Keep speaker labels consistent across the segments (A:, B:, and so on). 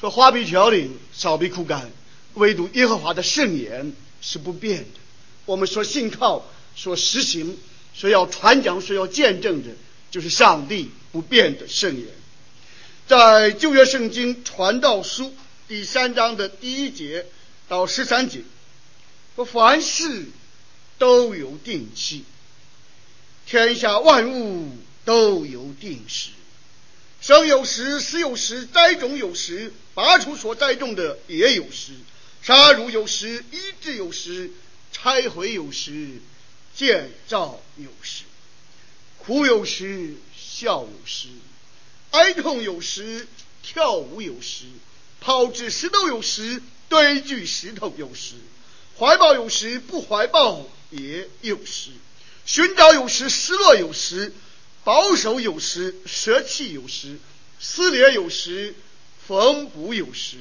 A: 说花比条理，少比枯干，唯独耶和华的圣言是不变的。我们说信靠，说实行，说要传讲，说要见证的，就是上帝不变的圣言。在旧约圣经传道书第三章的第一节到十三节，说凡事都有定期，天下万物都有定时。生有时，死有时；栽种有时，拔除所栽种的也有时；杀戮有时，医治有时；拆毁有时，建造有时；哭有时，笑有时；哀痛有时，跳舞有时；抛掷石头有时，堆聚石头有时；怀抱有时，不怀抱也有时；寻找有时，失落有时。保守有时，舍弃有时；撕裂有时，缝补有时；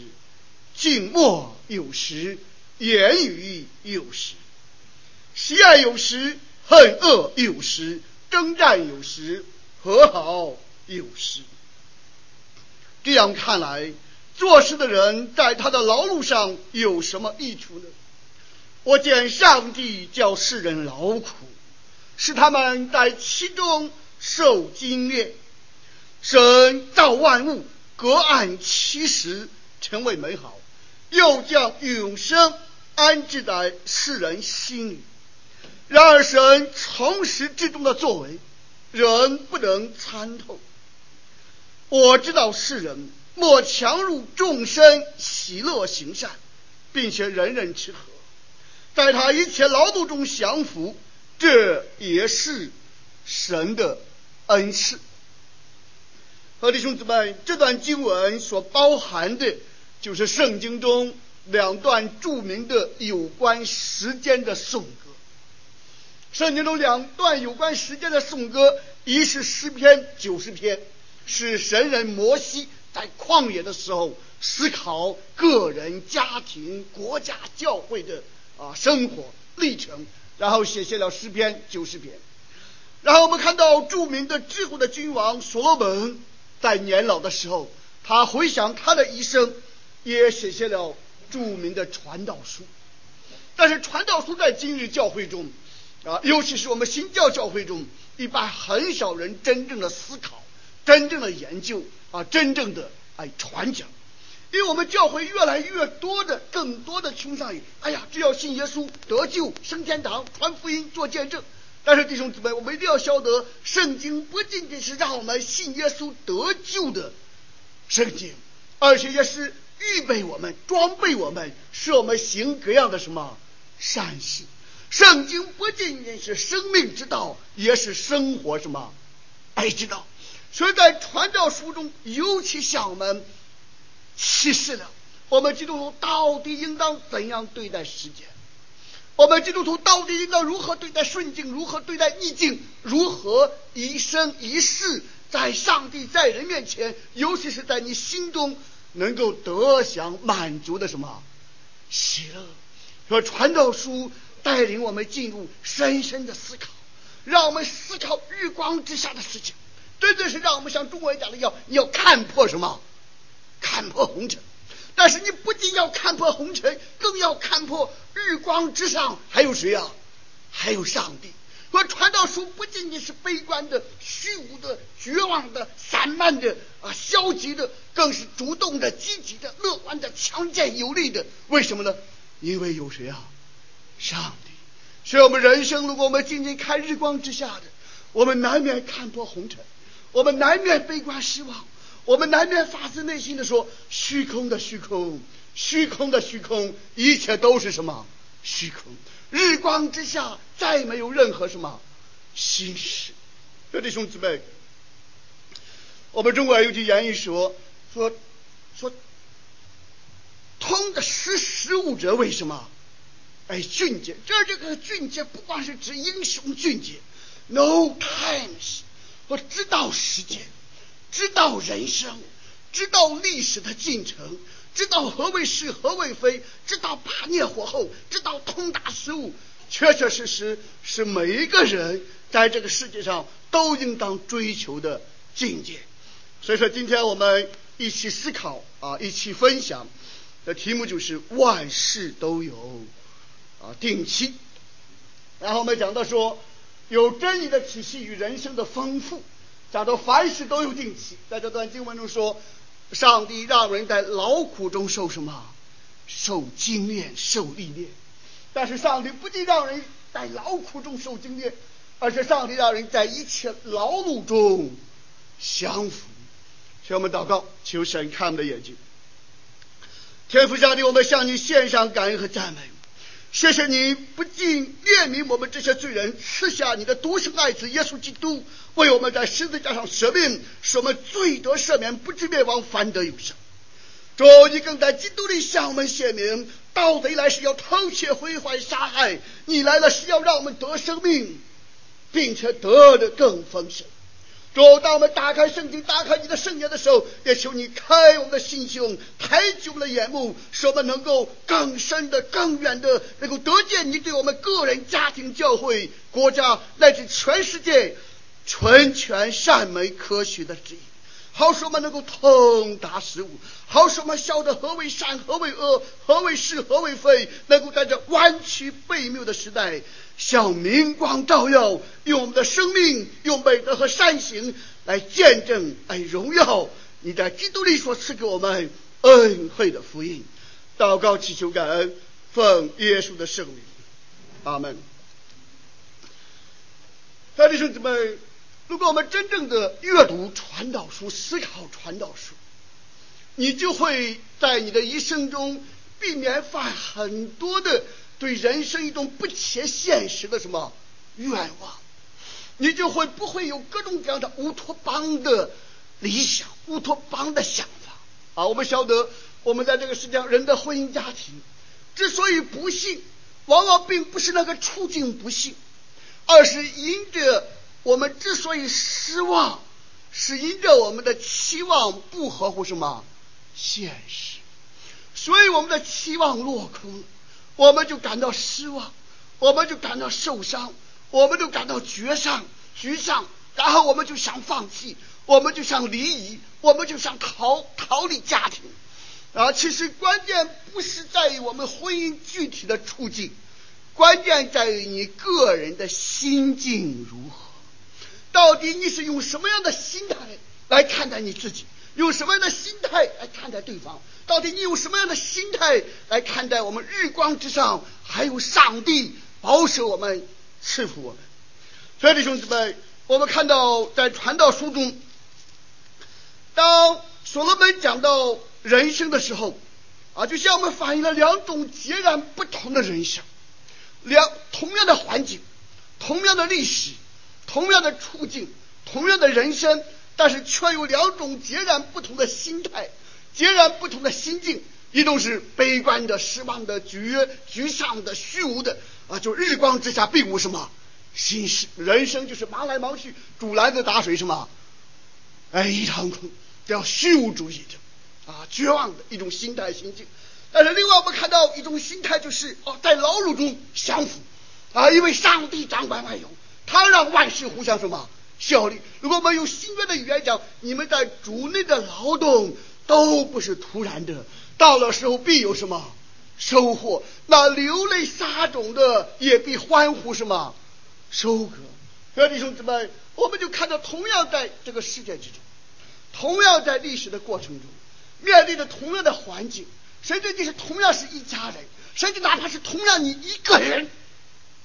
A: 静默有时，言语有时；喜爱有时，恨恶有时；征战有时，和好有时。这样看来，做事的人在他的劳碌上有什么益处呢？我见上帝叫世人劳苦，使他们在其中。受精炼，神造万物，隔岸其时成为美好，又将永生安置在世人心里。然而神从始至终的作为，人不能参透。我知道世人莫强入众生喜乐行善，并且人人吃喝，在他一切劳碌中享福，这也是神的。恩赐，和弟兄姊妹，这段经文所包含的，就是圣经中两段著名的有关时间的颂歌。圣经中两段有关时间的颂歌，一是诗篇九十篇，是神人摩西在旷野的时候思考个人、家庭、国家、教会的啊生活历程，然后写下了诗篇九十篇。然后我们看到著名的智慧的君王所罗门，在年老的时候，他回想他的一生，也写下了著名的传道书。但是传道书在今日教会中，啊，尤其是我们新教教会中，一般很少人真正的思考、真正的研究啊，真正的哎传讲。因为我们教会越来越多的、更多的倾向于，哎呀，只要信耶稣得救、升天堂、传福音、做见证。但是弟兄姊妹，我们一定要晓得，圣经不仅仅是让我们信耶稣得救的圣经，而且也是预备我们、装备我们，使我们行各样的什么善事。圣经不仅仅是生命之道，也是生活什么爱之道。所以在传道书中，尤其向我们启示了我们基督徒到底应当怎样对待时间。我们基督徒到底应该如何对待顺境，如何对待逆境，如何一生一世在上帝在人面前，尤其是在你心中能够得享满足的什么喜乐？说传道书带领我们进入深深的思考，让我们思考日光之下的事情，真的是让我们像中国人讲的要你要看破什么，看破红尘。但是你不仅要看破红尘，更要看破日光之上还有谁啊？还有上帝。说传道书不仅仅是悲观的、虚无的、绝望的、散漫的啊、消极的，更是主动的、积极的、乐观的、强健有力的。为什么呢？因为有谁啊？上帝。所以我们人生，如果我们仅仅看日光之下的，我们难免看破红尘，我们难免悲观失望。我们难免发自内心的说：虚空的虚空，虚空的虚空，一切都是什么？虚空。日光之下再没有任何什么心事。各位弟兄姊妹，我们中国有句谚语说：说说通的识时务者为什么？哎，俊杰。这这个俊杰不光是指英雄俊杰，no times，我知道时间。知道人生，知道历史的进程，知道何为是何为非，知道八灭火候，知道通达事物，确确实实是每一个人在这个世界上都应当追求的境界。所以说，今天我们一起思考啊，一起分享的题目就是万事都有啊定期。然后我们讲到说，有真理的体系与人生的丰富，讲到凡事都有定期。在这段经文中说，上帝让人在劳苦中受什么？受精炼，受历练。但是上帝不仅让人在劳苦中受精炼，而且上帝让人在一切劳碌中享福。向我们祷告，求神看我们的眼睛。天父上帝，我们向你献上感恩和赞美。谢谢你不仅怜悯我们这些罪人，赐下你的独生爱子耶稣基督，为我们在十字架上舍命，使我们罪得赦免，不至灭亡，反得永生。主，你更在基督里向我们显明，盗贼来是要偷窃、毁坏、杀害，你来了是要让我们得生命，并且得的更丰盛。主，当我们打开圣经、打开你。的圣言的时候，也求你。开我们的心胸，抬举我们的眼目，使我们能够更深的、更远的，能够得见你。对我们个人、家庭、教会、国家乃至全世界纯全、善美、可许的旨意。好使我们能够通达事物，好使我们晓得何为善，何为恶，何为是，何为非，能够在这弯曲悖谬的时代，向明光照耀，用我们的生命，用美德和善行来见证，来荣耀你在基督里所赐给我们恩惠的福音。祷告祈求感恩，奉耶稣的圣名，阿门。弟兄姊妹。如果我们真正的阅读传道书、思考传道书，你就会在你的一生中避免犯很多的对人生一种不切现实的什么愿望，你就会不会有各种各样的乌托邦的理想、乌托邦的想法啊！我们晓得，我们在这个世界上人的婚姻家庭之所以不幸，往往并不是那个处境不幸，而是因着。我们之所以失望，是因着我们的期望不合乎什么现实，所以我们的期望落空，我们就感到失望，我们就感到受伤，我们就感到沮丧、沮丧，然后我们就想放弃，我们就想离异，我们就想逃逃离家庭。啊，其实关键不是在于我们婚姻具体的处境，关键在于你个人的心境如何。到底你是用什么样的心态来看待你自己？用什么样的心态来看待对方？到底你用什么样的心态来看待我们日光之上还有上帝保守我们、赐福我们？所以弟兄姊妹，我们看到在传道书中，当所罗门讲到人生的时候，啊，就向我们反映了两种截然不同的人生，两同样的环境，同样的历史。同样的处境，同样的人生，但是却有两种截然不同的心态，截然不同的心境。一种是悲观的、失望的、沮沮丧的、虚无的啊，就日光之下并无什么心事，人生就是忙来忙去，竹篮子打水什么，哎，一场空，叫虚无主义的啊，绝望的一种心态心境。但是另外我们看到一种心态，就是哦，在劳碌中享福啊，因为上帝掌管万有。他让万事互相什么效力？如果我们用新约的语言讲，你们在主内的劳动都不是突然的，到了时候必有什么收获。那流泪撒种的也必欢呼什么收割。各位弟兄姊妹，我们就看到，同样在这个世界之中，同样在历史的过程中，面对着同样的环境，甚至你是同样是一家人，甚至哪怕是同样你一个人。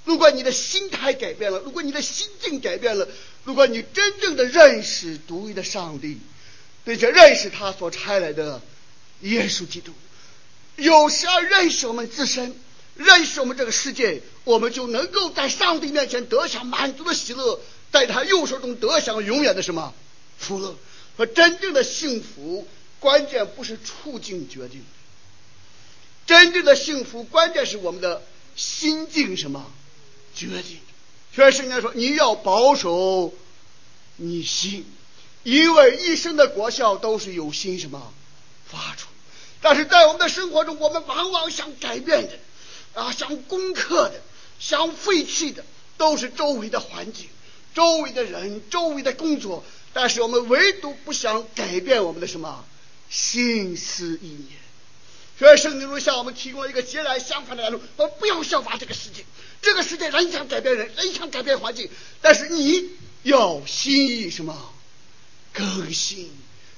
A: 如果你的心态改变了，如果你的心境改变了，如果你真正的认识独一的上帝，并且认识他所差来的耶稣基督，有时而认识我们自身，认识我们这个世界，我们就能够在上帝面前得享满足的喜乐，在他右手中得享永远的什么福乐和真正的幸福。关键不是处境决定，真正的幸福关键是我们的心境什么。决定，所以圣经说，你要保守你心，因为一生的果效都是由心什么发出。但是在我们的生活中，我们往往想改变的啊，想攻克的，想废弃的，都是周围的环境、周围的人、周围的工作。但是我们唯独不想改变我们的什么心思意念。所以圣经中向我们提供了一个截然相反的来路：我们不要效法这个世界，这个世界人想改变人，人想改变环境，但是你要心意什么更新，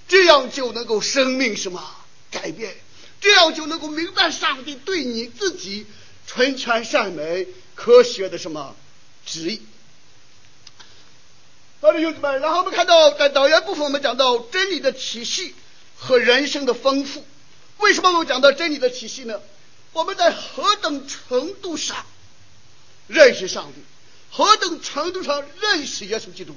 A: 这样就能够生命什么改变，这样就能够明白上帝对你自己纯全善美科学的什么 旨意。好的，兄弟们，然后我们看到在导言部分，我们讲到真理的体系和人生的丰富。为什么我们讲到真理的体系呢？我们在何等程度上认识上帝，何等程度上认识耶稣基督，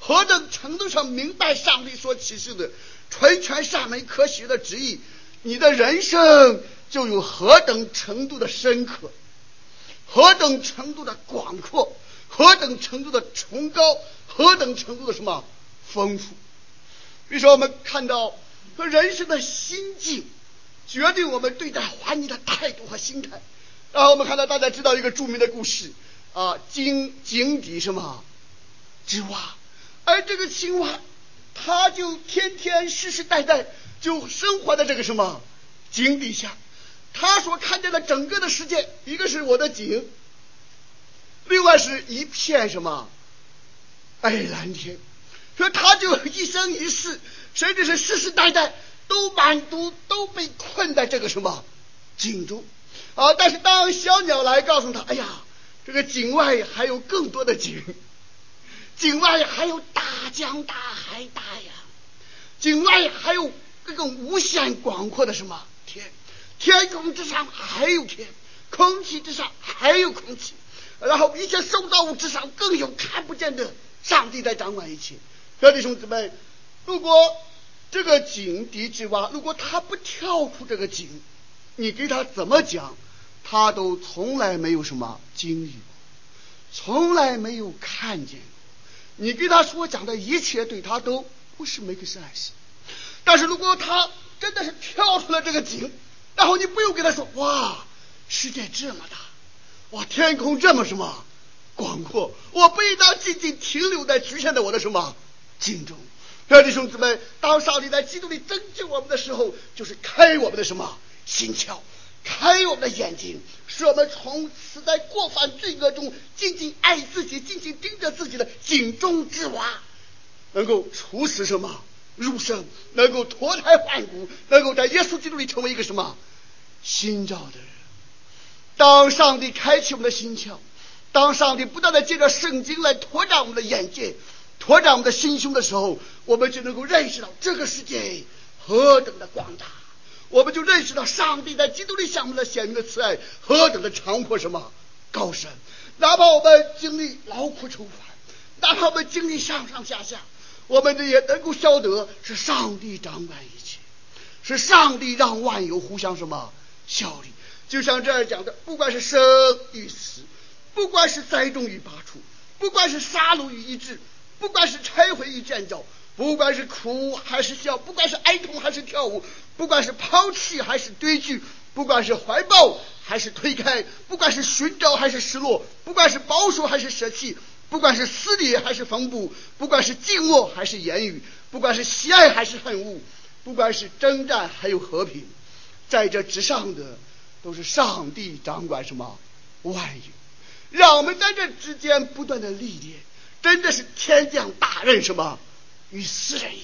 A: 何等程度上明白上帝所启示的纯全善美科学的旨意，你的人生就有何等程度的深刻，何等程度的广阔，何等程度的崇高，何等程度的什么丰富。比如说，我们看到和人生的心境。决定我们对待环境的态度和心态。然后我们看到大家知道一个著名的故事啊，井井底什么之蛙，而这个青蛙，它就天天世世代代就生活在这个什么井底下。它所看见的整个的世界，一个是我的井，另外是一片什么哎蓝天。所以它就一生一世，甚至是世世代代。都满足，都被困在这个什么井中啊！但是当小鸟来告诉他：“哎呀，这个井外还有更多的井，井外还有大江大海大洋，井外还有这个无限广阔的什么天，天空之上还有天，空气之上还有空气，然后一切受造物之上更有看不见的上帝在掌管一切。”弟兄弟们，如果这个井底之蛙，如果他不跳出这个井，你给他怎么讲，他都从来没有什么经历过，从来没有看见。你跟他所讲的一切，对他都不是没个善心。但是如果他真的是跳出了这个井，然后你不用给他说，哇，世界这么大，哇，天空这么什么广阔，我不应当仅仅停留在局限在我的什么井中。弟兄姊妹，当上帝在基督里拯救我们的时候，就是开我们的什么心窍，开我们的眼睛，使我们从此在过犯罪恶中，紧紧爱自己，紧紧盯着自己的井中之蛙，能够出死什么入生，能够脱胎换骨，能够在耶稣基督里成为一个什么新造的人。当上帝开启我们的心窍，当上帝不断地借着圣经来拓展我们的眼界。拓展我们的心胸的时候，我们就能够认识到这个世界何等的广大，我们就认识到上帝在基督里向我们的显明的慈爱何等的长阔什么高深。哪怕我们经历劳苦愁烦，哪怕我们经历上上下下，我们这也能够晓得是上帝掌管一切，是上帝让万有互相什么效力。就像这儿讲的，不管是生与死，不管是栽种与拔除，不管是杀戮与医治。不管是拆毁与建造，不管是哭还是笑，不管是哀痛还是跳舞，不管是抛弃还是堆聚，不管是怀抱还是推开，不管是寻找还是失落，不管是保守还是舍弃，不管是撕裂还是缝补，不管是静默还是言语，不管是喜爱还是恨恶，不管是征战还有和平，在这之上的都是上帝掌管什么万有，让我们在这之间不断的历练。真的是天降大任什么于斯人一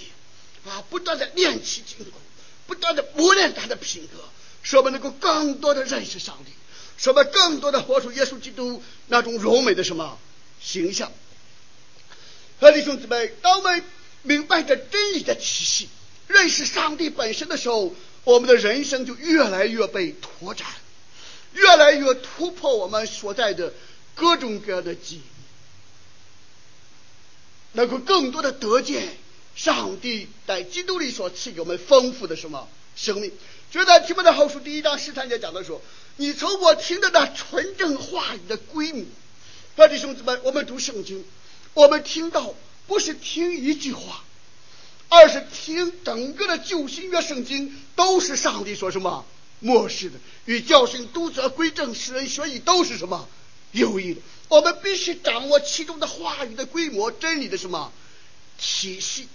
A: 样啊！不断的练其筋骨，不断的磨练他的品格，使我们能够更多的认识上帝，使我们更多的活出耶稣基督那种柔美的什么形象。和弟兄姊妹，当我们明白着真理的体系，认识上帝本身的时候，我们的人生就越来越被拓展，越来越突破我们所在的各种各样的记忆。能够更多的得见上帝在基督里所赐给我们丰富的什么生命？就在提摩太后书第一章十三节讲的说：“你从我听的那纯正话语的规模。”弟兄弟们，我们读圣经，我们听到不是听一句话，而是听整个的旧新约圣经都是上帝说什么默示的，与教训、督责、归正、使人学义都是什么有益的。我们必须掌握其中的话语的规模、真理的什么体系。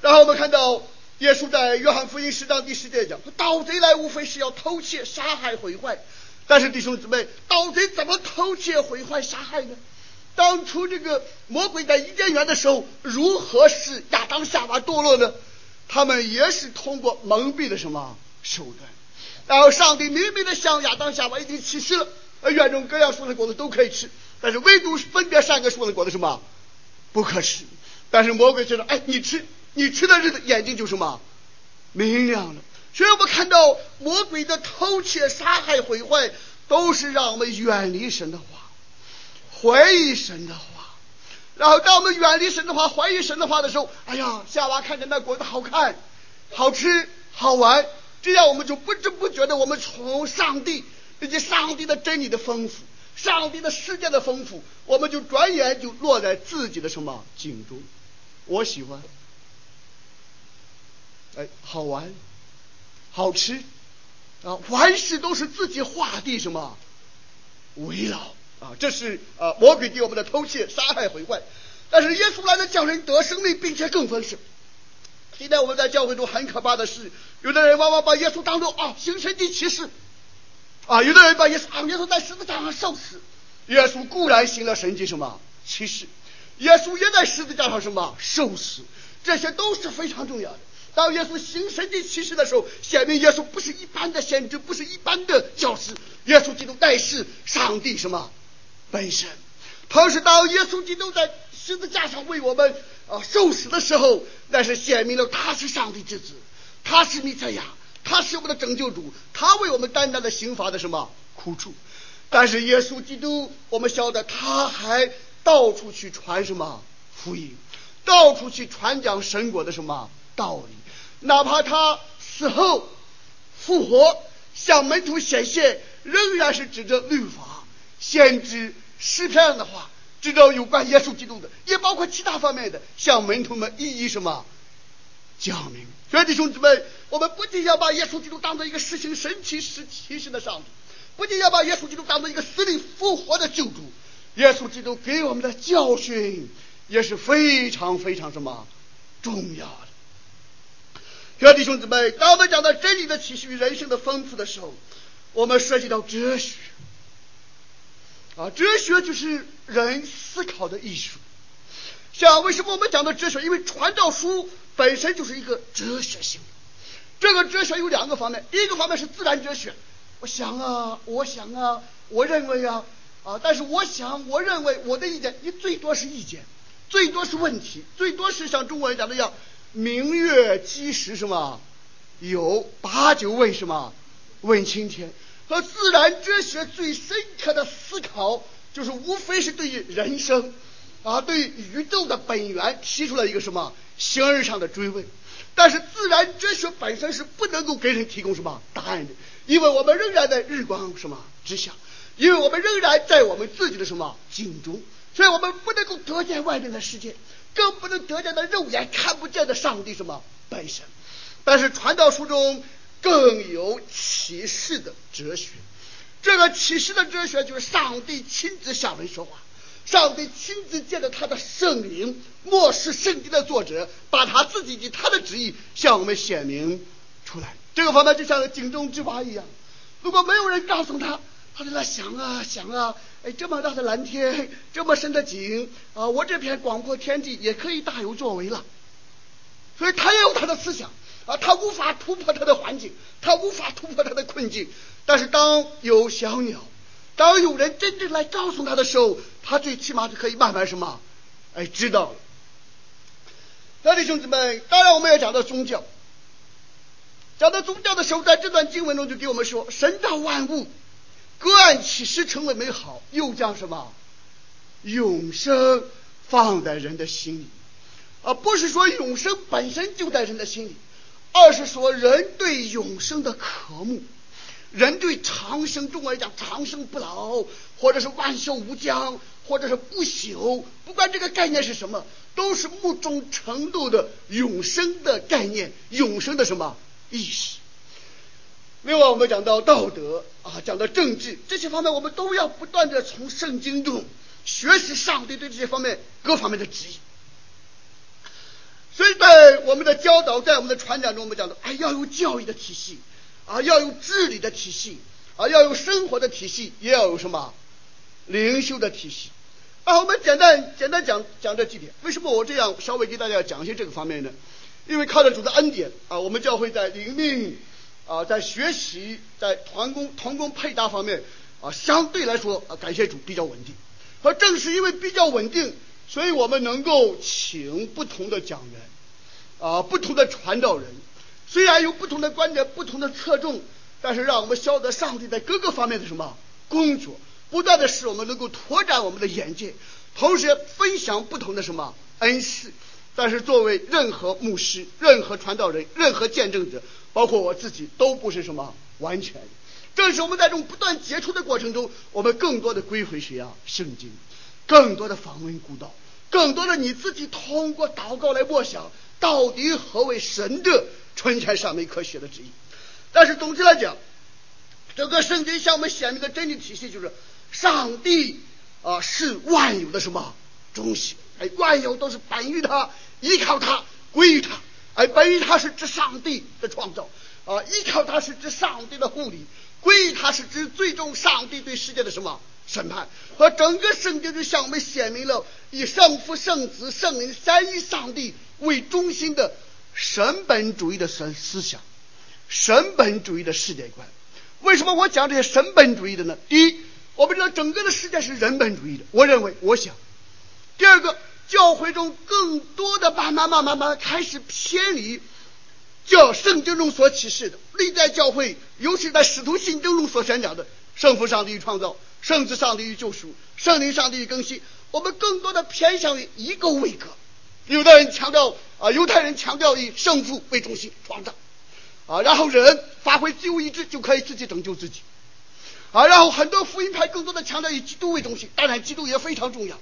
A: 然后我们看到耶稣在约翰福音十章第十节讲：“盗贼来无非是要偷窃、杀害、毁坏。”但是弟兄姊妹，盗贼怎么偷窃、毁坏、杀害呢？当初这个魔鬼在伊甸园的时候，如何使亚当夏娃堕落呢？他们也是通过蒙蔽的什么手段？然后上帝明明的向亚当夏娃已经启示了，呃，园中各样树的果子都可以吃，但是唯独分别善恶树的果子什么不可吃。但是魔鬼觉得，哎，你吃，你吃的日子眼睛就什么明亮了。所以我们看到魔鬼的偷窃、杀害、毁坏，都是让我们远离神的话，怀疑神的话。然后当我们远离神的话、怀疑神的话的时候，哎呀，夏娃看着那果子好看、好吃、好玩，这样我们就不知不觉的，我们从上帝以及上帝的真理的丰富、上帝的世界的丰富，我们就转眼就落在自己的什么井中。我喜欢，哎，好玩。好吃啊！凡事都是自己画地什么围绕啊！这是啊魔鬼给我们的偷窃、杀害、毁坏。但是耶稣来了，叫人得生命，并且更丰盛。今天我们在教会中很可怕的是，有的人往往把耶稣当做啊行神迹奇事啊，有的人把耶稣啊耶稣在十字架上受死。耶稣固然行了神迹什么其实，耶稣也在十字架上什么受死，这些都是非常重要的。当耶稣行神迹奇事的时候，显明耶稣不是一般的先知，不是一般的教师。耶稣基督乃是上帝什么本身？同时，当耶稣基督在十字架上为我们啊受死的时候，那是显明了他是上帝之子，他是弥赛亚，他是我们的拯救主，他为我们担当的刑罚的什么？苦楚。但是耶稣基督，我们晓得他还到处去传什么？福音，到处去传讲神国的什么？道理。哪怕他死后复活，向门徒显现，仍然是指着律法、先知、诗篇的话，指着有关耶稣基督的，也包括其他方面的，向门徒们一一什么？讲明。兄弟兄姊妹，我们不仅要把耶稣基督当做一个实行神奇事奇事的上帝，不仅要把耶稣基督当做一个死里复活的救主，耶稣基督给我们的教训也是非常非常什么重要的。兄弟兄姊妹，当我们讲到真理的启示与人生的丰富的时候，我们涉及到哲学啊，哲学就是人思考的艺术。讲为什么我们讲到哲学？因为传道书本身就是一个哲学性。这个哲学有两个方面，第一个方面是自然哲学。我想啊，我想啊，我认为啊啊，但是我想，我认为我的意见，你最多是意见，最多是问题，最多是像中国人讲的一样。明月几时什么有？把酒问什么问青天？和自然哲学最深刻的思考，就是无非是对于人生啊，对宇宙的本源提出了一个什么形而上的追问。但是自然哲学本身是不能够给人提供什么答案的，因为我们仍然在日光什么之下，因为我们仍然在我们自己的什么井中，所以我们不能够得见外面的世界。更不能得见的肉眼看不见的上帝什么本身，但是传道书中更有启示的哲学。这个启示的哲学就是上帝亲自向人说话，上帝亲自借着他的圣灵，默示圣经的作者，把他自己及他的旨意向我们显明出来。这个方面就像井中之蛙一样，如果没有人告诉他，他在那想啊想啊。哎，这么大的蓝天，这么深的井啊！我这片广阔天地也可以大有作为了。所以他也有他的思想啊，他无法突破他的环境，他无法突破他的困境。但是当有小鸟，当有人真正来告诉他的时候，他最起码是可以慢慢什么，哎，知道了。那弟兄姊妹，当然我们要讲到宗教。讲到宗教的时候，在这段经文中就给我们说，神造万物。各按其时成为美好，又将什么永生放在人的心里，而不是说永生本身就在人的心里，而是说人对永生的渴慕，人对长生，中国人讲长生不老，或者是万寿无疆，或者是不朽，不管这个概念是什么，都是某种程度的永生的概念，永生的什么意识。另外，我们讲到道德啊，讲到政治这些方面，我们都要不断的从圣经中学习上帝对这些方面各方面的指引。所以在我们的教导，在我们的传讲中，我们讲的，哎，要有教育的体系，啊，要有治理的体系，啊，要有生活的体系，也要有什么灵修的体系。啊，我们简单简单讲讲这几点。为什么我这样稍微给大家讲一些这个方面呢？因为靠着主的恩典啊，我们教会在灵命啊，在学习，在团工团工配搭方面啊，相对来说啊，感谢主比较稳定。而正是因为比较稳定，所以我们能够请不同的讲员啊，不同的传道人，虽然有不同的观点、不同的侧重，但是让我们晓得上帝在各个方面的什么工作。不断的使我们能够拓展我们的眼界，同时分享不同的什么恩赐。但是作为任何牧师、任何传道人、任何见证者，包括我自己，都不是什么完全。正是我们在这种不断接触的过程中，我们更多的归回谁啊？圣经，更多的访问古道，更多的你自己通过祷告来默想，到底何为神的纯全善美可学的旨意。但是总之来讲，整个圣经向我们显明的真理体系就是。上帝啊，是万有的什么中心？哎，万有都是本于他，依靠他，归于他。哎，本于他是指上帝的创造啊，依靠他是指上帝的护理，归于他是指最终上帝对世界的什么审判。和整个圣经就向我们显明了以圣父、圣子、圣灵三一上帝为中心的神本主义的思思想，神本主义的世界观。为什么我讲这些神本主义的呢？第一。我们知道整个的世界是人本主义的，我认为，我想，第二个，教会中更多的慢慢慢慢慢开始偏离，叫圣经中所启示的历代教会，尤其在使徒信经中所宣讲的圣父上帝与创造，圣子上帝与救赎，圣灵上帝与更新，我们更多的偏向于一个位格。有的人强调啊，犹太人强调以圣父为中心创造，啊，然后人发挥自由意志就可以自己拯救自己。啊，然后很多福音派更多的强调以基督为中心，当然基督也非常重要。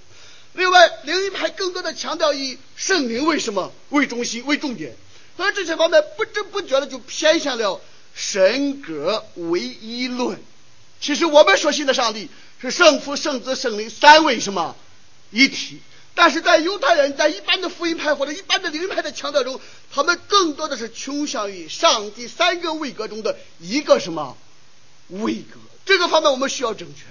A: 另外，灵恩派更多的强调以圣灵为什么为中心为重点，而这些方面不知不觉的就偏向了神格唯一论。其实我们所信的上帝是圣父、圣子、圣灵三位什么一体，但是在犹太人在一般的福音派或者一般的灵恩派的强调中，他们更多的是倾向于上帝三个位格中的一个什么位格。这个方面我们需要整全，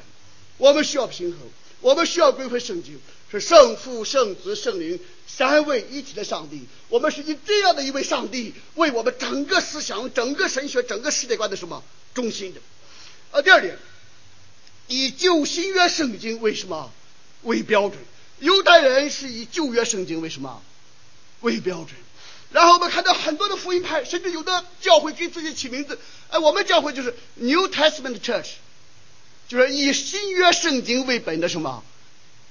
A: 我们需要平衡，我们需要归回圣经，是圣父、圣子、圣灵三位一体的上帝。我们是以这样的一位上帝为我们整个思想、整个神学、整个世界观的什么中心的。呃，第二点，以旧新约圣经为什么为标准？犹太人是以旧约圣经为什么为标准？然后我们看到很多的福音派，甚至有的教会给自己起名字，哎，我们教会就是 New Testament Church。就是以新约圣经为本的什么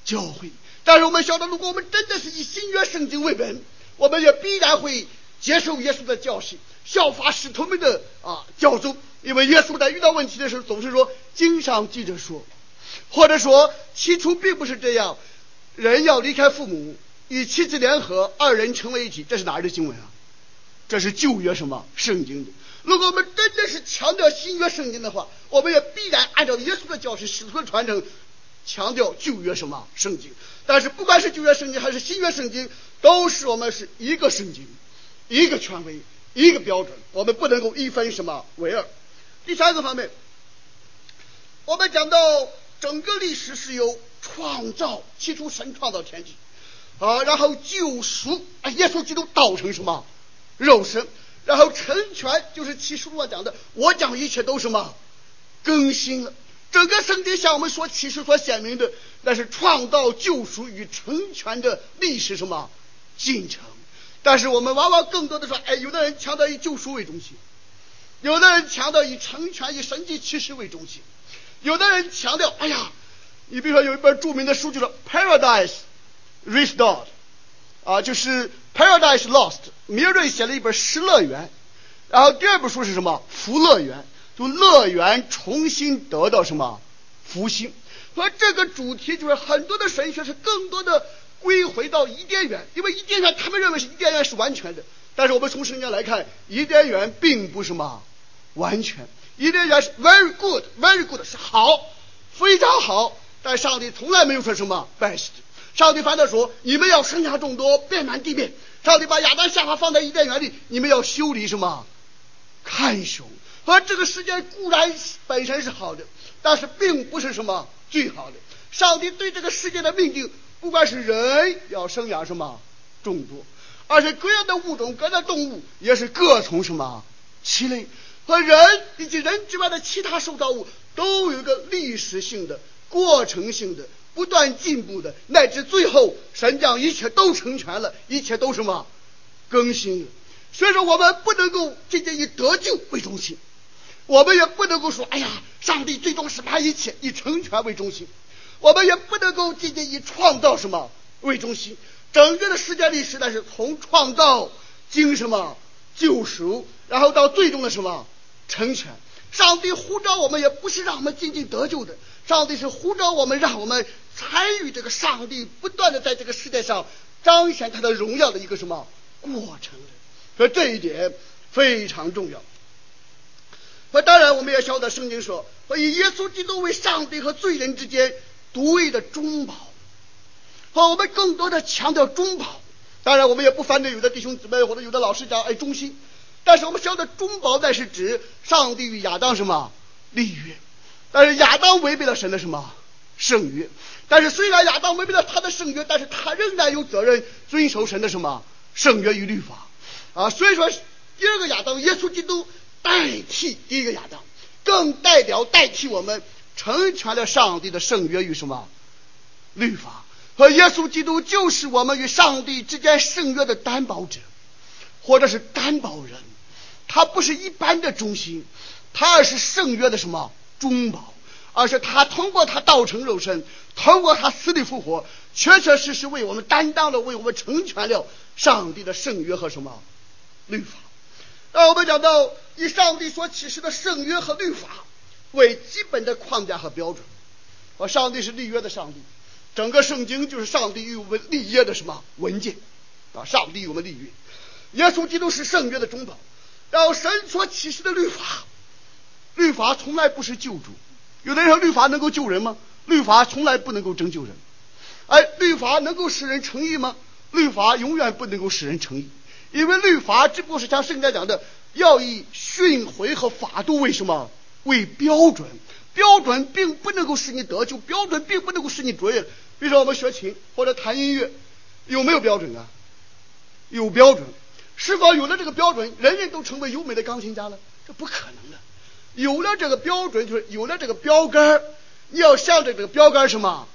A: 教会？但是我们晓得，如果我们真的是以新约圣经为本，我们也必然会接受耶稣的教训，效法使徒们的啊教宗。因为耶稣在遇到问题的时候，总是说经上记着说，或者说起初并不是这样，人要离开父母，与妻子联合，二人成为一体。这是哪儿的经文啊？这是旧约什么圣经的？如果我们真的是强调新约圣经的话，我们也必然按照耶稣的教训、使徒的传承，强调旧约什么圣经。但是不管是旧约圣经还是新约圣经，都是我们是一个圣经，一个权威，一个标准，我们不能够一分什么为二。第三个方面，我们讲到整个历史是由创造，起初神创造天地，啊，然后救赎，啊，耶稣基督道成什么肉身。然后成全就是启示录讲的，我讲一切都什么更新了。整个圣经向我们所启示、所显明的，那是创造、救赎与成全的历史什么进程。但是我们往往更多的说，哎，有的人强调以救赎为中心，有的人强调以成全、以神迹启示为中心，有的人强调，哎呀，你比如说有一本著名的书，就是《Paradise Restored》，啊，就是。Paradise Lost，米瑞写了一本《失乐园》，然后第二本书是什么？《福乐园》，就乐园重新得到什么福星。所以这个主题就是很多的神学是更多的归回到伊甸园，因为伊甸园他们认为是伊甸园是完全的，但是我们从圣经来看，伊甸园并不是什么完全，伊甸园是 very good，very good 是好，非常好，但上帝从来没有说什么 best。上帝反倒说：“你们要生养众多，遍满地面。”上帝把亚当夏娃放在伊甸园里，你们要修理什么？看守。而这个世界固然本身是好的，但是并不是什么最好的。上帝对这个世界的命定，不管是人要生养什么众多，而且各样的物种、各样的动物也是各从什么其类，和人以及人之外的其他受造物都有一个历史性的、过程性的。不断进步的，乃至最后，神将一切都成全了，一切都什么更新了。所以说，我们不能够仅仅以得救为中心，我们也不能够说，哎呀，上帝最终是把一切以成全为中心，我们也不能够仅仅以创造什么为中心。整个的世界历史呢，是从创造经什么？救赎，然后到最终的什么？成全。上帝呼召我们，也不是让我们仅仅得救的，上帝是呼召我们，让我们。参与这个上帝不断的在这个世界上彰显他的荣耀的一个什么过程，所以这一点非常重要。那当然，我们也晓得圣经说，以耶稣基督为上帝和罪人之间独一的中保。好，我们更多的强调中保。当然，我们也不反对有的弟兄姊妹或者有的老师讲哎忠心，但是我们晓得中保乃是指上帝与亚当什么立约，但是亚当违背了神的什么圣约。但是虽然亚当违背了他的圣约，但是他仍然有责任遵守神的什么圣约与律法啊。所以说，第二个亚当耶稣基督代替第一个亚当，更代表代替我们成全了上帝的圣约与什么律法。和耶稣基督就是我们与上帝之间圣约的担保者，或者是担保人。他不是一般的忠心，他而是圣约的什么中保。而是他通过他道成肉身，通过他死里复活，确确实实为我们担当了，为我们成全了上帝的圣约和什么律法。那我们讲到以上帝所启示的圣约和律法为基本的框架和标准，啊上帝是立约的上帝，整个圣经就是上帝与我们立约的什么文件啊？上帝与我们立约，耶稣基督是圣约的中保，然后神所启示的律法，律法从来不是救主。有的人说律法能够救人吗？律法从来不能够拯救人。哎，律法能够使人称义吗？律法永远不能够使人称义，因为律法只不过是像圣经讲的，要以训诲和法度为什么为标准？标准并不能够使你得救，标准并不能够使你卓越。比如说我们学琴或者弹音乐，有没有标准啊？有标准。是否有了这个标准，人人都成为优美的钢琴家了？这不可能的。有了这个标准，就是有了这个标杆，你要向着这个标杆什么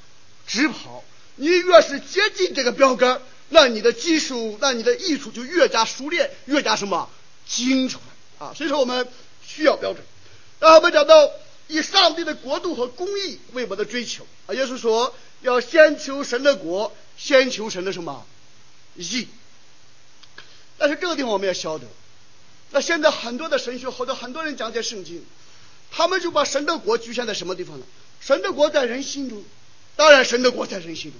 A: 直跑。你越是接近这个标杆，那你的技术，那你的艺术就越加熟练，越加什么精纯啊！所以说我们需要标准。然后我们讲到以上帝的国度和公义为我们的追求啊，也就是说要先求神的国，先求神的什么义。但是这个地方我们要晓得。那现在很多的神学或者很多人讲解圣经，他们就把神的国局限在什么地方呢？神的国在人心中，当然神的国在人心中。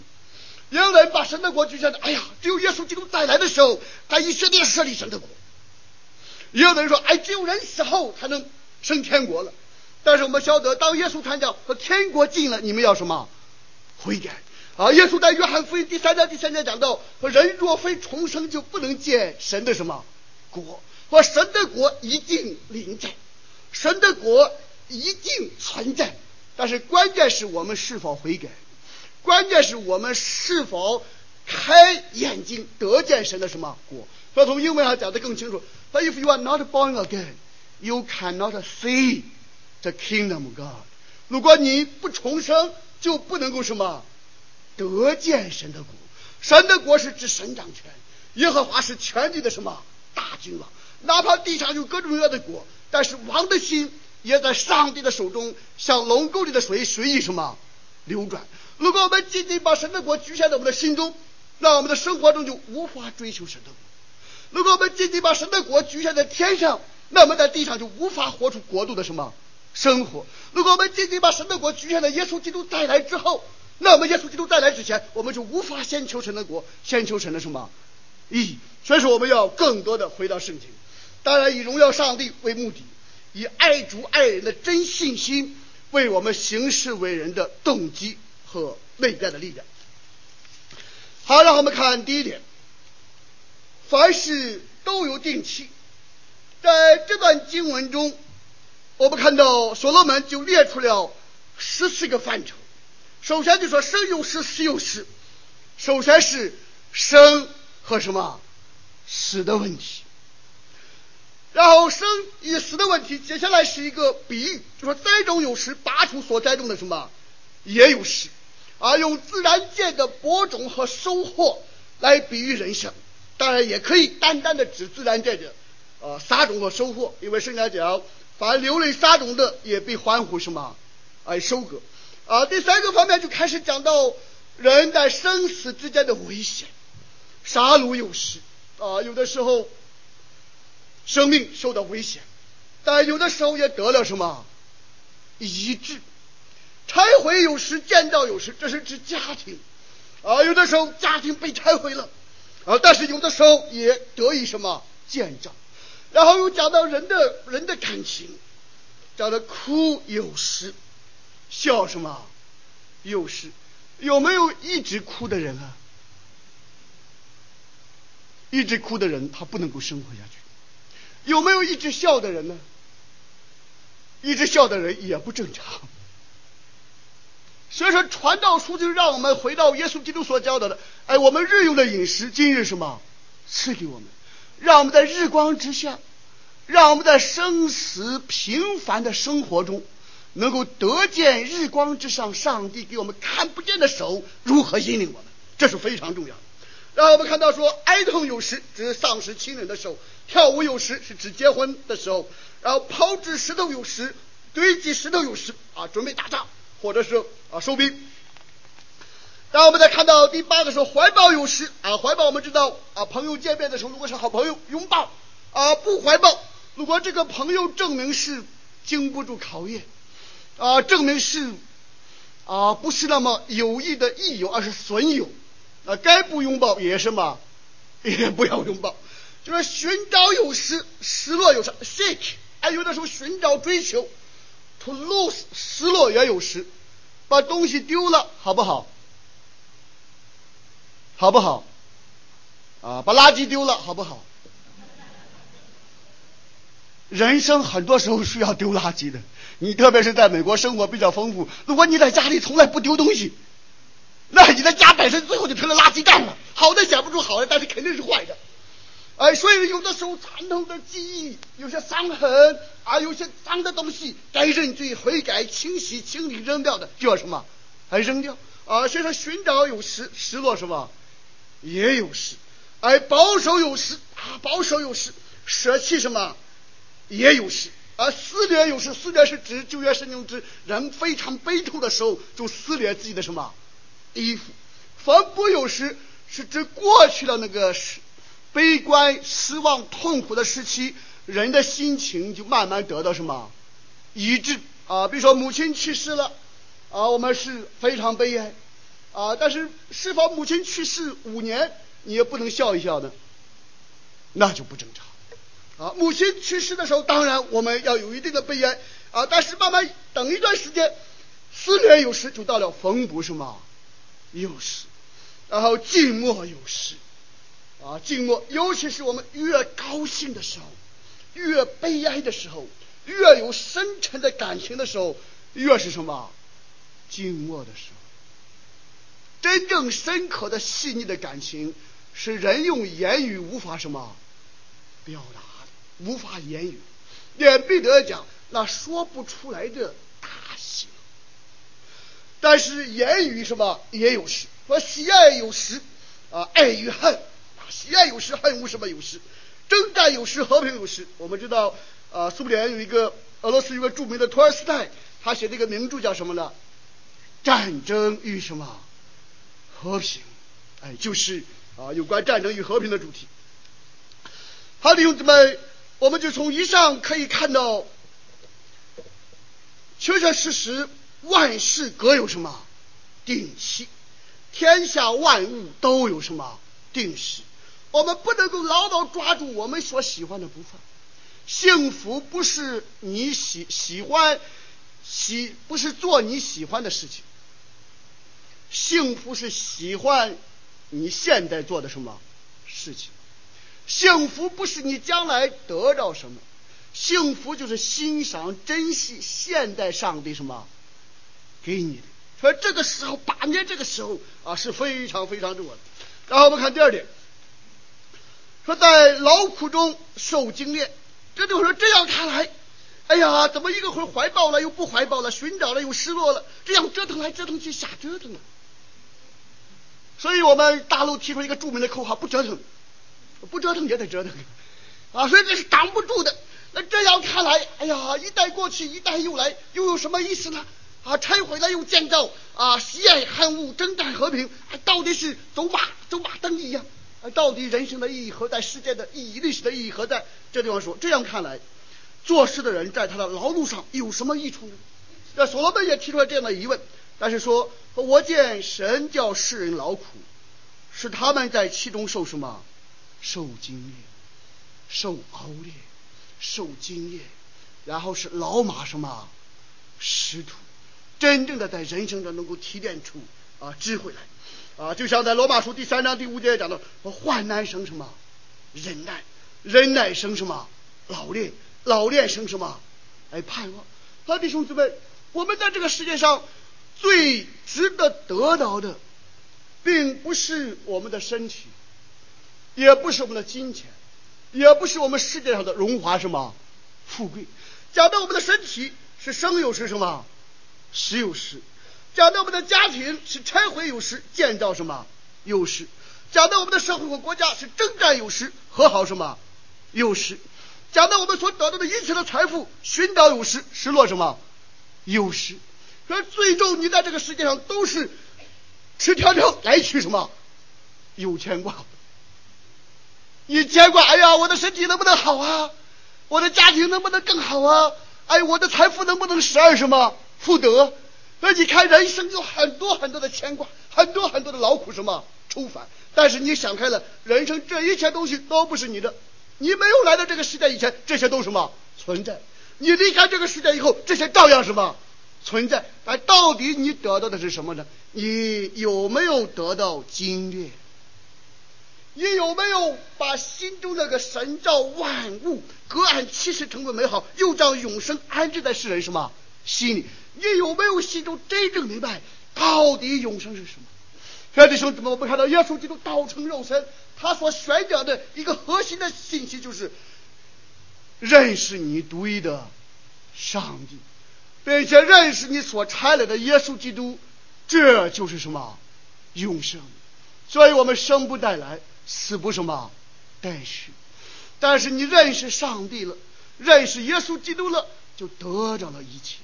A: 有人把神的国局限在，哎呀，只有耶稣基督再来的时候，他以色列设立神的国。也有的人说，哎，只有人死后才能升天国了。但是我们晓得，当耶稣传讲和天国近了，你们要什么？悔改啊！耶稣在约翰福音第三章第三节讲到，人若非重生，就不能见神的什么国。和神的国已经临在，神的国已经存在，但是关键是我们是否悔改，关键是我们是否开眼睛得见神的什么国。所以从英文上讲得更清楚：But if you are not born again, you cannot see the kingdom of God。如果你不重生，就不能够什么得见神的国。神的国是指神掌权，耶和华是全地的什么大君王。哪怕地上有各种各样的果，但是王的心也在上帝的手中，像龙沟里的水，随意什么流转。如果我们仅仅把神的国局限在我们的心中，那我们的生活中就无法追求神的国；如果我们仅仅把神的国局限在天上，那我们在地上就无法活出国度的什么生活；如果我们仅仅把神的国局限在耶稣基督再来之后，那我们耶稣基督再来之前，我们就无法先求神的国，先求神的什么义。所以说，我们要更多的回到圣经。当然，以荣耀上帝为目的，以爱主爱人的真信心为我们行事为人的动机和内在的力量。好，让我们看第一点，凡事都有定期。在这段经文中，我们看到所罗门就列出了十四个范畴。首先就说生有时，死有时。首先是生和什么死的问题，然后生与死的问题，接下来是一个比喻，就说栽种有时，拔出所栽种的什么也有时，啊，用自然界的播种和收获来比喻人生，当然也可以单单的指自然界的。呃，撒种和收获，因为圣经讲，凡流泪撒种的，也被欢呼什么？哎，收割。啊，第三个方面就开始讲到人在生死之间的危险，杀戮有时，啊，有的时候生命受到危险，但有的时候也得了什么？医治。拆毁有时，建造有时，这是指家庭，啊，有的时候家庭被拆毁了，啊，但是有的时候也得以什么？建造。然后又讲到人的人的感情，讲的哭有时，笑什么有时，有没有一直哭的人啊？一直哭的人他不能够生活下去。有没有一直笑的人呢？一直笑的人也不正常。所以说，传道书就让我们回到耶稣基督所教导的，哎，我们日用的饮食，今日什么赐给我们。让我们在日光之下，让我们在生死平凡的生活中，能够得见日光之上上帝给我们看不见的手如何引领我们，这是非常重要的。然后我们看到说，哀痛有时指丧失亲人的时候，跳舞有时是指结婚的时候，然后抛掷石头有时，堆积石头有时啊，准备打仗或者是啊收兵。然后我们再看到第八个说，怀抱有时啊，怀抱我们知道啊，朋友见面的时候，如果是好朋友，拥抱啊，不怀抱，如果这个朋友证明是经不住考验啊，证明是啊，不是那么有益的益友，而是损友啊，该不拥抱也是嘛，也不要拥抱。就是寻找有时，失落有时，seek。哎有的时候寻找追求，to lose，失落也有时，把东西丢了，好不好？好不好？啊，把垃圾丢了，好不好？人生很多时候需要丢垃圾的。你特别是在美国生活比较丰富，如果你在家里从来不丢东西，那你的家本身最后就成了垃圾站了。好的想不出好的，但是肯定是坏的。哎，所以有的时候传统的记忆，有些伤痕啊，有些脏的东西，该认罪悔改、清洗、清理、扔掉的，就要什么？还扔掉啊！所以说，寻找有时，失落什么？也有时，哎保守有时啊，保守有时，舍弃什么也有时，而撕裂有时，撕裂是指旧约圣经之人非常悲痛的时候，就撕裂自己的什么衣服。缝补有时是指过去的那个时悲观、失望、痛苦的时期，人的心情就慢慢得到什么医治啊。比如说母亲去世了啊，我们是非常悲哀。啊！但是是否母亲去世五年，你也不能笑一笑呢？那就不正常。啊，母亲去世的时候，当然我们要有一定的悲哀啊。但是慢慢等一段时间，思念有时就到了缝补什么有时，然后寂寞有时啊，静默，尤其是我们越高兴的时候，越悲哀的时候，越有深沉的感情的时候，越是什么静默的时候。真正深刻的、细腻的感情，是人用言语无法什么表达的，无法言语。连彼得讲，那说不出来的大喜。但是言语什么也有时，说喜爱有时啊，爱与恨，喜爱有时，恨无什么有时，征战有时，和平有时。我们知道啊，苏联有一个俄罗斯有一个著名的托尔斯泰，他写这个名著叫什么呢？战争与什么？和平，哎，就是啊，有关战争与和平的主题。好，弟兄姊妹，我们就从以上可以看到，确确实实，万事各有什么定期，天下万物都有什么定时。我们不能够牢牢抓住我们所喜欢的不放。幸福不是你喜喜欢喜，不是做你喜欢的事情。幸福是喜欢你现在做的什么事情。幸福不是你将来得到什么，幸福就是欣赏、珍惜现代上帝什么给你的。所以这个时候把捏这个时候啊是非常非常重要的。然后我们看第二点，说在劳苦中受精炼，这就是这样看来，哎呀，怎么一个会怀抱了又不怀抱了，寻找了又失落了，这样折腾来折腾去瞎折腾了。所以我们大陆提出一个著名的口号：不折腾。不折腾也得折腾，啊，所以这是挡不住的。那这样看来，哎呀，一代过去，一代又来，又有什么意思呢？啊，拆毁了又建造，啊，喜爱恨恶，征战和平，啊，到底是走马走马灯一样？啊，到底人生的意义何在？世界的意义、历史的意义何在？这地方说，这样看来，做事的人在他的劳碌上有什么益处呢？那所罗门也提出了这样的疑问，但是说，我见神叫世人劳苦，使他们在其中受什么？受精炼，受熬炼，受经验，然后是老马什么识途，真正的在人生中能够提炼出啊智慧来啊，就像在罗马书第三章第五节讲的，患难生什么忍耐，忍耐生什么老练，老练生什么哎盼望。好，弟兄姊妹，我们在这个世界上最值得得到的，并不是我们的身体。也不是我们的金钱，也不是我们世界上的荣华什么富贵。讲到我们的身体是生有时什么死有时，讲到我们的家庭是拆毁有时建造什么有时，讲到我们的社会和国家是征战有时和好什么有时，讲到我们所得到的一切的财富寻找有时失落什么有时。可最终你在这个世界上都是赤条条来去什么有牵挂。你牵挂，哎呀，我的身体能不能好啊？我的家庭能不能更好啊？哎，我的财富能不能十二什么复得？那你看，人生有很多很多的牵挂，很多很多的劳苦什么愁烦。但是你想开了，人生这一切东西都不是你的。你没有来到这个世界以前，这些都什么存在？你离开这个世界以后，这些照样什么存在？但到底你得到的是什么呢？你有没有得到经验？你有没有把心中那个神照万物，隔岸其时成为美好，又将永生安置在世人什么心里？你有没有心中真正明白到底永生是什么？亲爱的兄弟们，我们看到耶稣基督道成肉身，他所宣讲的一个核心的信息就是认识你独一的上帝，并且认识你所差来的耶稣基督，这就是什么永生。所以我们生不带来。死不什么带去，但是你认识上帝了，认识耶稣基督了，就得到了一切。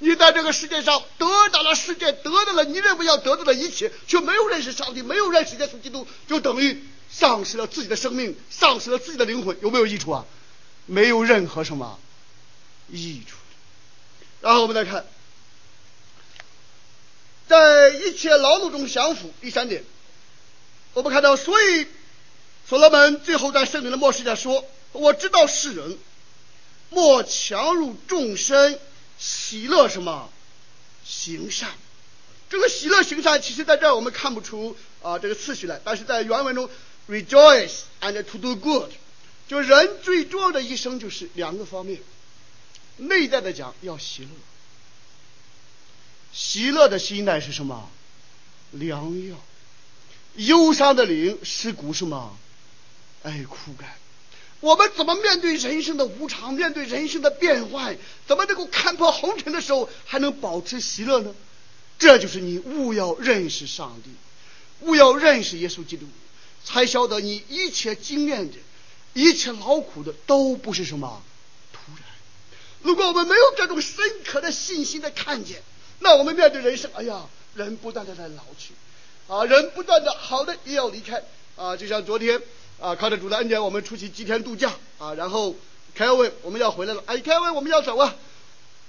A: 你在这个世界上得到了世界，得到了你认为要得到的一切，却没有认识上帝，没有认识耶稣基督，就等于丧失了自己的生命，丧失了自己的灵魂，有没有益处啊？没有任何什么益处。然后我们再看，在一切劳碌中享福。第三点。我们看到，所以所罗门最后在圣灵的末世下说：“我知道世人莫强入众生，喜乐什么行善。这个喜乐行善，其实在这儿我们看不出啊这个次序来，但是在原文中，rejoice and to do good，就人最重要的一生就是两个方面。内在的讲要喜乐，喜乐的心态是什么？良药。”忧伤的灵是骨什么？哎，枯干。我们怎么面对人生的无常，面对人生的变幻，怎么能够看破红尘的时候还能保持喜乐呢？这就是你务要认识上帝，务要认识耶稣基督，才晓得你一切经验的、一切劳苦的都不是什么。如果我们没有这种深刻的信心的看见，那我们面对人生，哎呀，人不断的在老去。啊，人不断的，好的也要离开啊，就像昨天啊，靠着主的恩典，我们出去几天度假啊，然后凯文我们要回来了，哎，凯文我们要走啊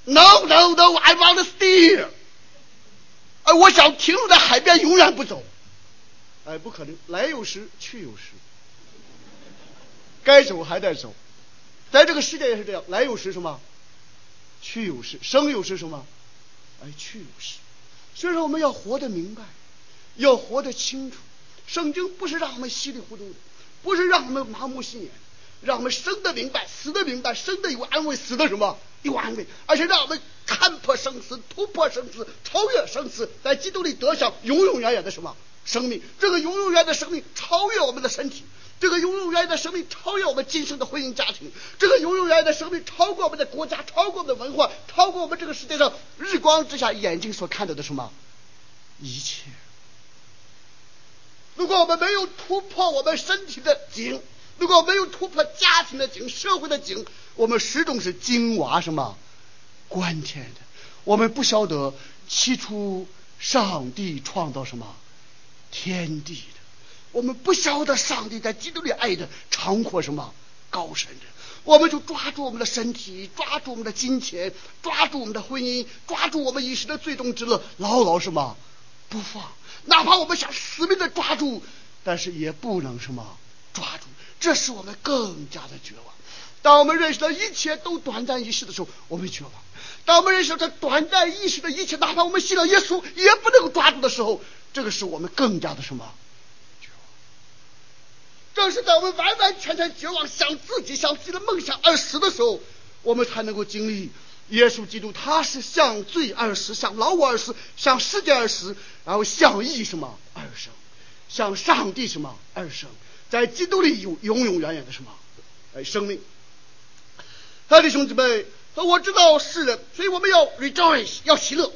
A: ，No No No，I want to stay，哎，我想停留在海边永远不走，哎，不可能，来有时去有时，该走还得走，在这个世界也是这样，来有时什么，去有时，生有时什么，哎，去有时，所以说我们要活得明白。要活得清楚，圣经不是让我们稀里糊涂的，不是让我们麻木信仰，让我们生的明白，死的明白，生的有安慰，死的什么有安慰，而且让我们看破生死，突破生死，超越生死，在基督里得享永永远远的什么生命？这个永永远远的生命超越我们的身体。这个永永远远的生命超越我们今生的婚姻家庭，这个永永远远的生命超过我们的国家，超过我们的文化，超过我们这个世界上日光之下眼睛所看到的什么一切。如果我们没有突破我们身体的井，如果没有突破家庭的井、社会的井，我们始终是井蛙什么观天的。我们不晓得起初上帝创造什么天地的。我们不晓得上帝在基督里爱的长阔什么高深的，我们就抓住我们的身体，抓住我们的金钱，抓住我们的婚姻，抓住我们一时的最终之乐，牢牢什么不放。哪怕我们想死命的抓住，但是也不能什么抓住，这使我们更加的绝望。当我们认识到一切都短暂一时的时候，我们绝望；当我们认识到这短暂一时的一切，哪怕我们信了耶稣也不能够抓住的时候，这个使我们更加的什么绝望？正是在我们完完全全绝望、想自己、想自己的梦想而死的时候，我们才能够经历耶稣基督。他是向罪而死，向老我而死，向世界而死，然后向义什么而生，向上帝什么而生，在基督里有永永远远的什么哎生命。他的兄弟们，我知道世人，所以我们要 rejoice，要喜乐，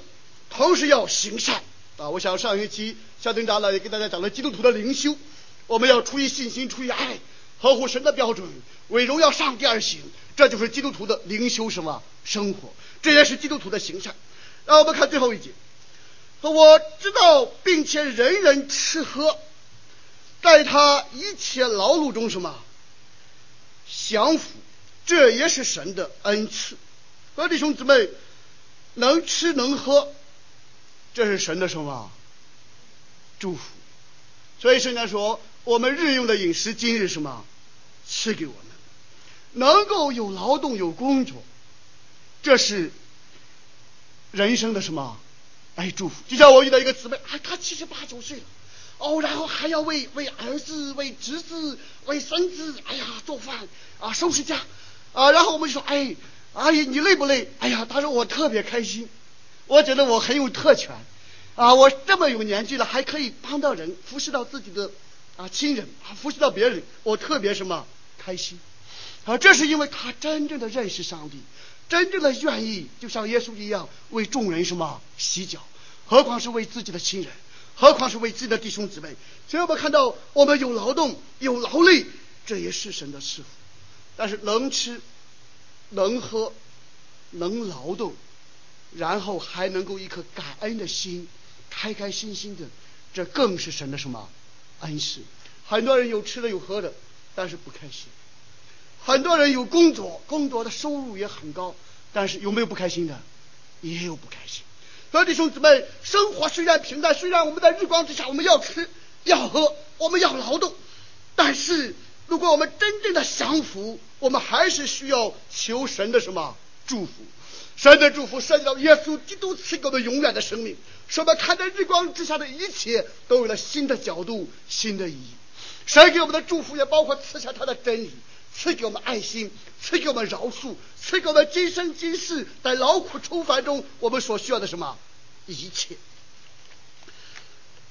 A: 同时要行善啊！我想上一期小丁长老也给大家讲了基督徒的灵修。我们要出于信心，出于爱，合乎神的标准，为荣耀上帝而行，这就是基督徒的灵修什么生活，这也是基督徒的行善。让我们看最后一节，我知道，并且人人吃喝，在他一切劳碌中什么享福，这也是神的恩赐。各位弟兄姊妹，能吃能喝，这是神的什么祝福？所以圣经说。我们日用的饮食，今日什么赐给我，能够有劳动有工作，这是人生的什么哎祝福。就像我遇到一个姊妹，啊，她七十八九岁了，哦，然后还要为为儿子、为侄子、为孙子，哎呀做饭啊，收拾家啊。然后我们就说，哎，阿姨你累不累？哎呀，她说我特别开心，我觉得我很有特权啊，我这么有年纪了，还可以帮到人，服侍到自己的。啊，亲人啊，服侍到别人，我特别什么开心而！这是因为他真正的认识上帝，真正的愿意，就像耶稣一样为众人什么洗脚，何况是为自己的亲人，何况是为自己的弟兄姊妹。所以我们看到，我们有劳动，有劳累，这也是神的赐福。但是能吃，能喝，能劳动，然后还能够一颗感恩的心，开开心心的，这更是神的什么？恩赐，很多人有吃的有喝的，但是不开心；很多人有工作，工作的收入也很高，但是有没有不开心的？也有不开心。所以弟兄姊妹，生活虽然平淡，虽然我们在日光之下，我们要吃要喝，我们要劳动，但是如果我们真正的享福，我们还是需要求神的什么祝福？神的祝福涉及到耶稣基督赐给我们永远的生命，使我们看待日光之下的一切都有了新的角度、新的意义。神给我们的祝福也包括赐下他的真理，赐给我们爱心，赐给我们饶恕，赐给我们今生今世在劳苦愁烦中我们所需要的什么一切。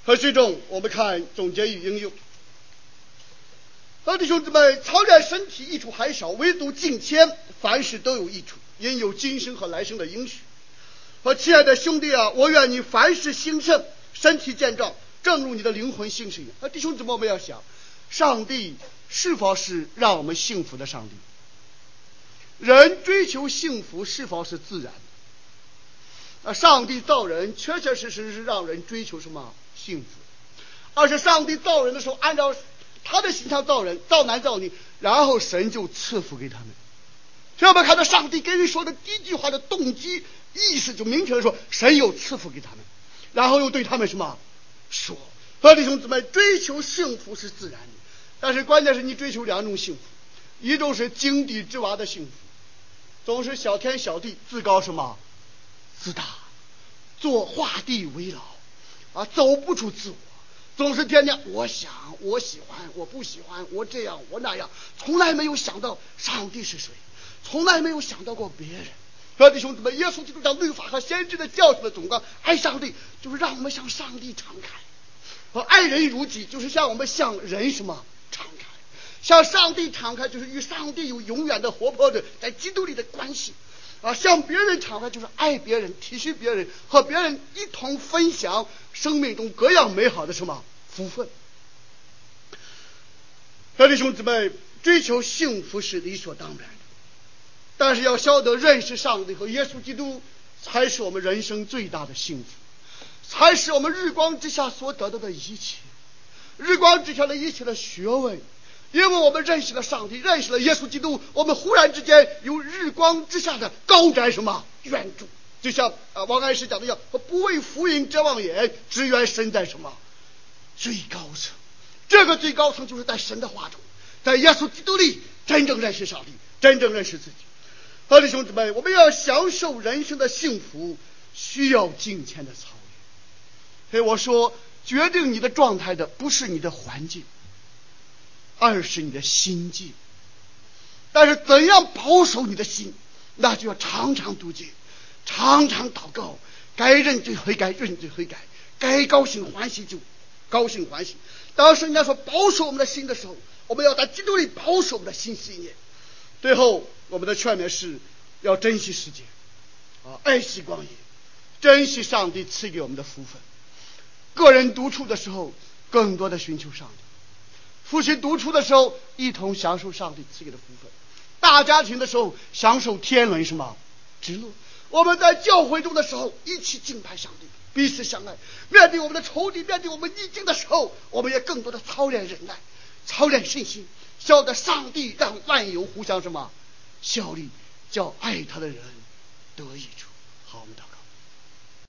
A: 和最终我们看总结与应用。弟兄姊妹，操练身体益处还少，唯独敬虔，凡事都有益处。因有今生和来生的应许。和亲爱的兄弟啊，我愿你凡事兴盛，身体健壮，正如你的灵魂兴盛一样。弟兄姊妹，我们要想，上帝是否是让我们幸福的上帝？人追求幸福是否是自然的？啊，上帝造人，确确实实是让人追求什么幸福？而是上帝造人的时候，按照他的形象造人，造男造女，然后神就赐福给他们。所以我们看到上帝跟人说的第一句话的动机意思，就明确的说，神有赐福给他们，然后又对他们什么说？和弟兄姊妹，追求幸福是自然的，但是关键是你追求两种幸福，一种是井底之蛙的幸福，总是小天小地，自高什么？自大，做画地为牢啊，走不出自我，总是天天我想，我喜欢，我不喜欢，我这样，我那样，从来没有想到上帝是谁，从来没有想到过别人。说弟兄姊妹，耶稣基督将律法和先知的教训的总纲，爱上帝就是让我们向上帝敞开；和爱人如己就是向我们向人什么敞开。向上帝敞开就是与上帝有永远的活泼的在基督里的关系。啊，向别人敞开就是爱别人、体恤别人，和别人一同分享生命中各样美好的什么福分。兄弟兄姊妹，追求幸福是理所当然的，但是要晓得认识上帝和耶稣基督才是我们人生最大的幸福，才是我们日光之下所得到的一切，日光之下的一切的学问。因为我们认识了上帝，认识了耶稣基督，我们忽然之间有日光之下的高瞻什么远瞩，就像啊王安石讲的一样，不为浮云遮望眼，只缘身在什么最高层。这个最高层就是在神的话中，在耶稣基督里真正认识上帝，真正认识自己。好的兄弟们，我们要享受人生的幸福，需要金钱的操。所以我说，决定你的状态的不是你的环境。而是你的心境，但是怎样保守你的心，那就要常常读经，常常祷告，该认罪悔改，认罪悔改，该高兴欢喜就高兴欢喜。当时人家说保守我们的心的时候，我们要在基督里保守我们的心信念。最后，我们的劝勉是要珍惜时间，啊，爱惜光阴，珍惜上帝赐给我们的福分。个人独处的时候，更多的寻求上帝。夫妻独处的时候，一同享受上帝赐给的福分；大家庭的时候，享受天伦什么之乐。我们在教会中的时候，一起敬拜上帝，彼此相爱。面对我们的仇敌，面对我们逆境的时候，我们也更多的操练忍耐，操练信心，晓得上帝让万有互相什么效力，叫爱他的人得益处。好，我们到